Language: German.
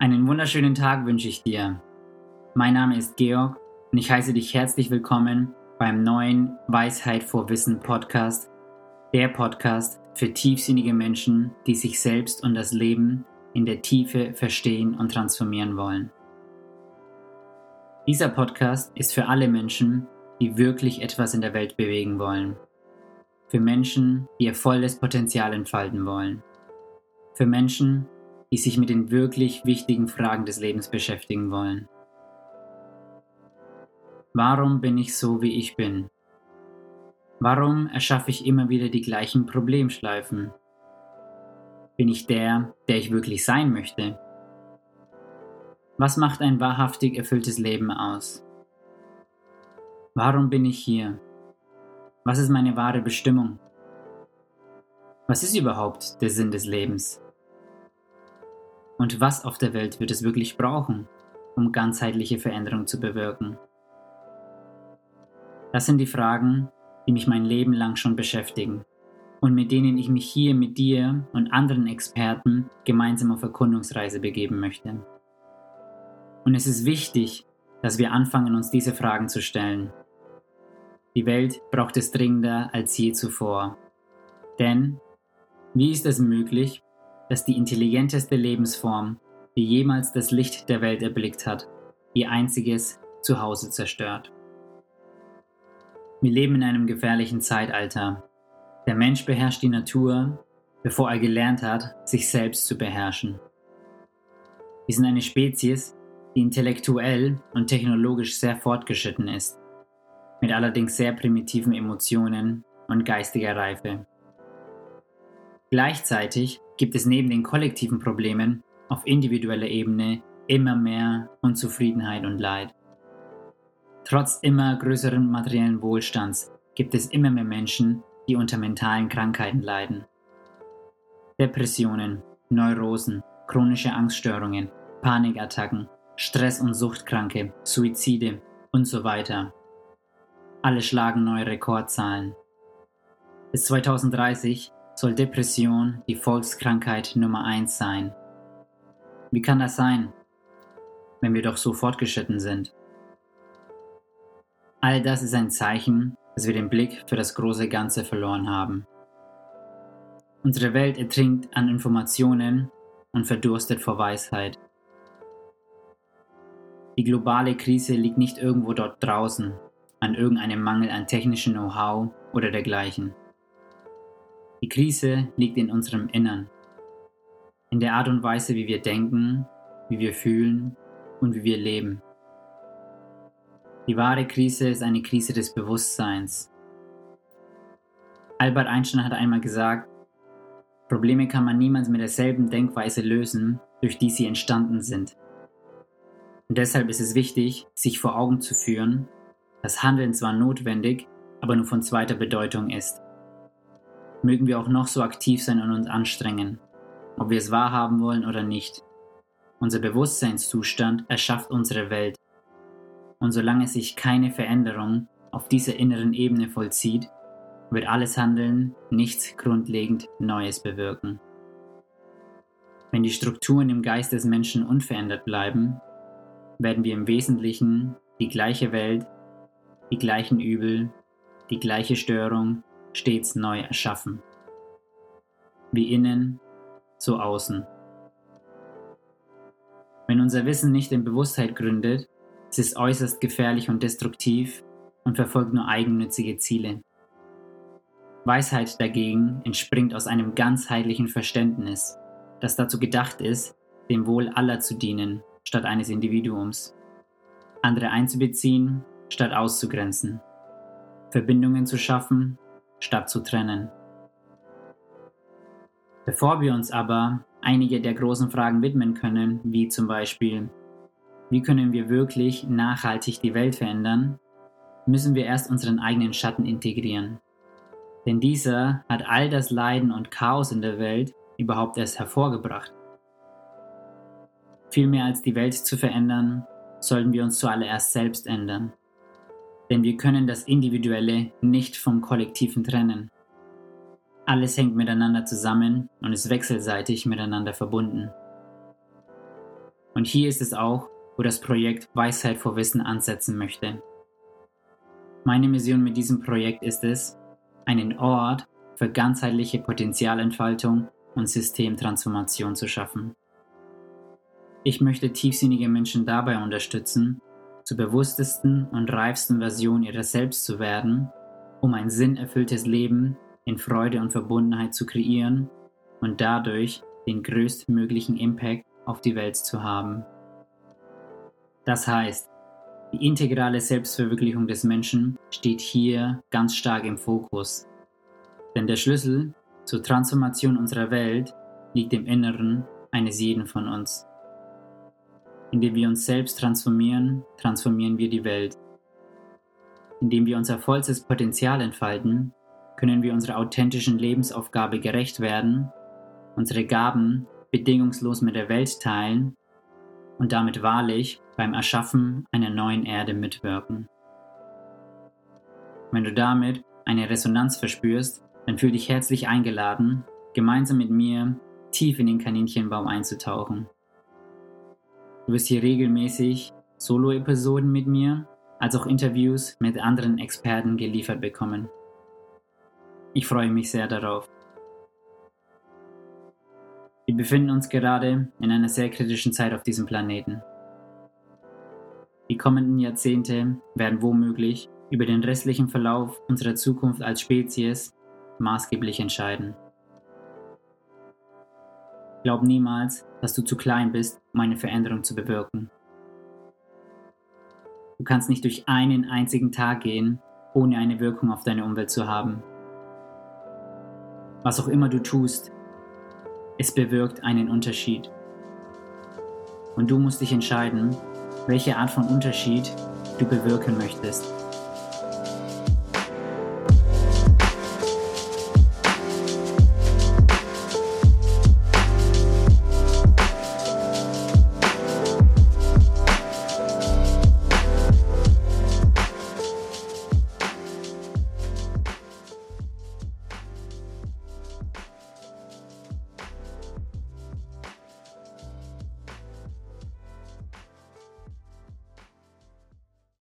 Einen wunderschönen Tag wünsche ich dir. Mein Name ist Georg und ich heiße dich herzlich willkommen beim neuen Weisheit vor Wissen Podcast, der Podcast für tiefsinnige Menschen, die sich selbst und das Leben in der Tiefe verstehen und transformieren wollen. Dieser Podcast ist für alle Menschen, die wirklich etwas in der Welt bewegen wollen. Für Menschen, die ihr volles Potenzial entfalten wollen. Für Menschen, die sich mit den wirklich wichtigen Fragen des Lebens beschäftigen wollen. Warum bin ich so, wie ich bin? Warum erschaffe ich immer wieder die gleichen Problemschleifen? Bin ich der, der ich wirklich sein möchte? Was macht ein wahrhaftig erfülltes Leben aus? Warum bin ich hier? Was ist meine wahre Bestimmung? Was ist überhaupt der Sinn des Lebens? Und was auf der Welt wird es wirklich brauchen, um ganzheitliche Veränderung zu bewirken? Das sind die Fragen, die mich mein Leben lang schon beschäftigen und mit denen ich mich hier mit dir und anderen Experten gemeinsam auf Erkundungsreise begeben möchte. Und es ist wichtig, dass wir anfangen, uns diese Fragen zu stellen. Die Welt braucht es dringender als je zuvor. Denn wie ist es möglich, dass die intelligenteste Lebensform, die jemals das Licht der Welt erblickt hat, ihr einziges Zuhause zerstört. Wir leben in einem gefährlichen Zeitalter. Der Mensch beherrscht die Natur, bevor er gelernt hat, sich selbst zu beherrschen. Wir sind eine Spezies, die intellektuell und technologisch sehr fortgeschritten ist, mit allerdings sehr primitiven Emotionen und geistiger Reife. Gleichzeitig gibt es neben den kollektiven Problemen auf individueller Ebene immer mehr Unzufriedenheit und Leid. Trotz immer größeren materiellen Wohlstands gibt es immer mehr Menschen, die unter mentalen Krankheiten leiden. Depressionen, Neurosen, chronische Angststörungen, Panikattacken, Stress- und Suchtkranke, Suizide und so weiter. Alle schlagen neue Rekordzahlen. Bis 2030 soll Depression die Volkskrankheit Nummer 1 sein. Wie kann das sein, wenn wir doch so fortgeschritten sind? All das ist ein Zeichen, dass wir den Blick für das große Ganze verloren haben. Unsere Welt ertrinkt an Informationen und verdurstet vor Weisheit. Die globale Krise liegt nicht irgendwo dort draußen, an irgendeinem Mangel an technischem Know-how oder dergleichen. Die Krise liegt in unserem Innern, in der Art und Weise, wie wir denken, wie wir fühlen und wie wir leben. Die wahre Krise ist eine Krise des Bewusstseins. Albert Einstein hat einmal gesagt, Probleme kann man niemals mit derselben Denkweise lösen, durch die sie entstanden sind. Und deshalb ist es wichtig, sich vor Augen zu führen, dass Handeln zwar notwendig, aber nur von zweiter Bedeutung ist mögen wir auch noch so aktiv sein und uns anstrengen, ob wir es wahrhaben wollen oder nicht. Unser Bewusstseinszustand erschafft unsere Welt. Und solange sich keine Veränderung auf dieser inneren Ebene vollzieht, wird alles Handeln nichts grundlegend Neues bewirken. Wenn die Strukturen im Geist des Menschen unverändert bleiben, werden wir im Wesentlichen die gleiche Welt, die gleichen Übel, die gleiche Störung stets neu erschaffen. Wie innen, so außen. Wenn unser Wissen nicht in Bewusstheit gründet, ist es äußerst gefährlich und destruktiv und verfolgt nur eigennützige Ziele. Weisheit dagegen entspringt aus einem ganzheitlichen Verständnis, das dazu gedacht ist, dem Wohl aller zu dienen, statt eines Individuums, andere einzubeziehen, statt auszugrenzen, Verbindungen zu schaffen, statt zu trennen. Bevor wir uns aber einige der großen Fragen widmen können, wie zum Beispiel, wie können wir wirklich nachhaltig die Welt verändern, müssen wir erst unseren eigenen Schatten integrieren. Denn dieser hat all das Leiden und Chaos in der Welt überhaupt erst hervorgebracht. Viel mehr als die Welt zu verändern, sollten wir uns zuallererst selbst ändern denn wir können das Individuelle nicht vom Kollektiven trennen. Alles hängt miteinander zusammen und ist wechselseitig miteinander verbunden. Und hier ist es auch, wo das Projekt Weisheit vor Wissen ansetzen möchte. Meine Mission mit diesem Projekt ist es, einen Ort für ganzheitliche Potenzialentfaltung und Systemtransformation zu schaffen. Ich möchte tiefsinnige Menschen dabei unterstützen, zur bewusstesten und reifsten Version ihrer selbst zu werden, um ein sinnerfülltes Leben in Freude und Verbundenheit zu kreieren und dadurch den größtmöglichen Impact auf die Welt zu haben. Das heißt, die integrale Selbstverwirklichung des Menschen steht hier ganz stark im Fokus. Denn der Schlüssel zur Transformation unserer Welt liegt im Inneren eines jeden von uns. Indem wir uns selbst transformieren, transformieren wir die Welt. Indem wir unser vollstes Potenzial entfalten, können wir unserer authentischen Lebensaufgabe gerecht werden, unsere Gaben bedingungslos mit der Welt teilen und damit wahrlich beim Erschaffen einer neuen Erde mitwirken. Wenn du damit eine Resonanz verspürst, dann fühl dich herzlich eingeladen, gemeinsam mit mir tief in den Kaninchenbaum einzutauchen. Du wirst hier regelmäßig Solo-Episoden mit mir als auch Interviews mit anderen Experten geliefert bekommen. Ich freue mich sehr darauf. Wir befinden uns gerade in einer sehr kritischen Zeit auf diesem Planeten. Die kommenden Jahrzehnte werden womöglich über den restlichen Verlauf unserer Zukunft als Spezies maßgeblich entscheiden. Glaub niemals, dass du zu klein bist, um eine Veränderung zu bewirken. Du kannst nicht durch einen einzigen Tag gehen, ohne eine Wirkung auf deine Umwelt zu haben. Was auch immer du tust, es bewirkt einen Unterschied. Und du musst dich entscheiden, welche Art von Unterschied du bewirken möchtest.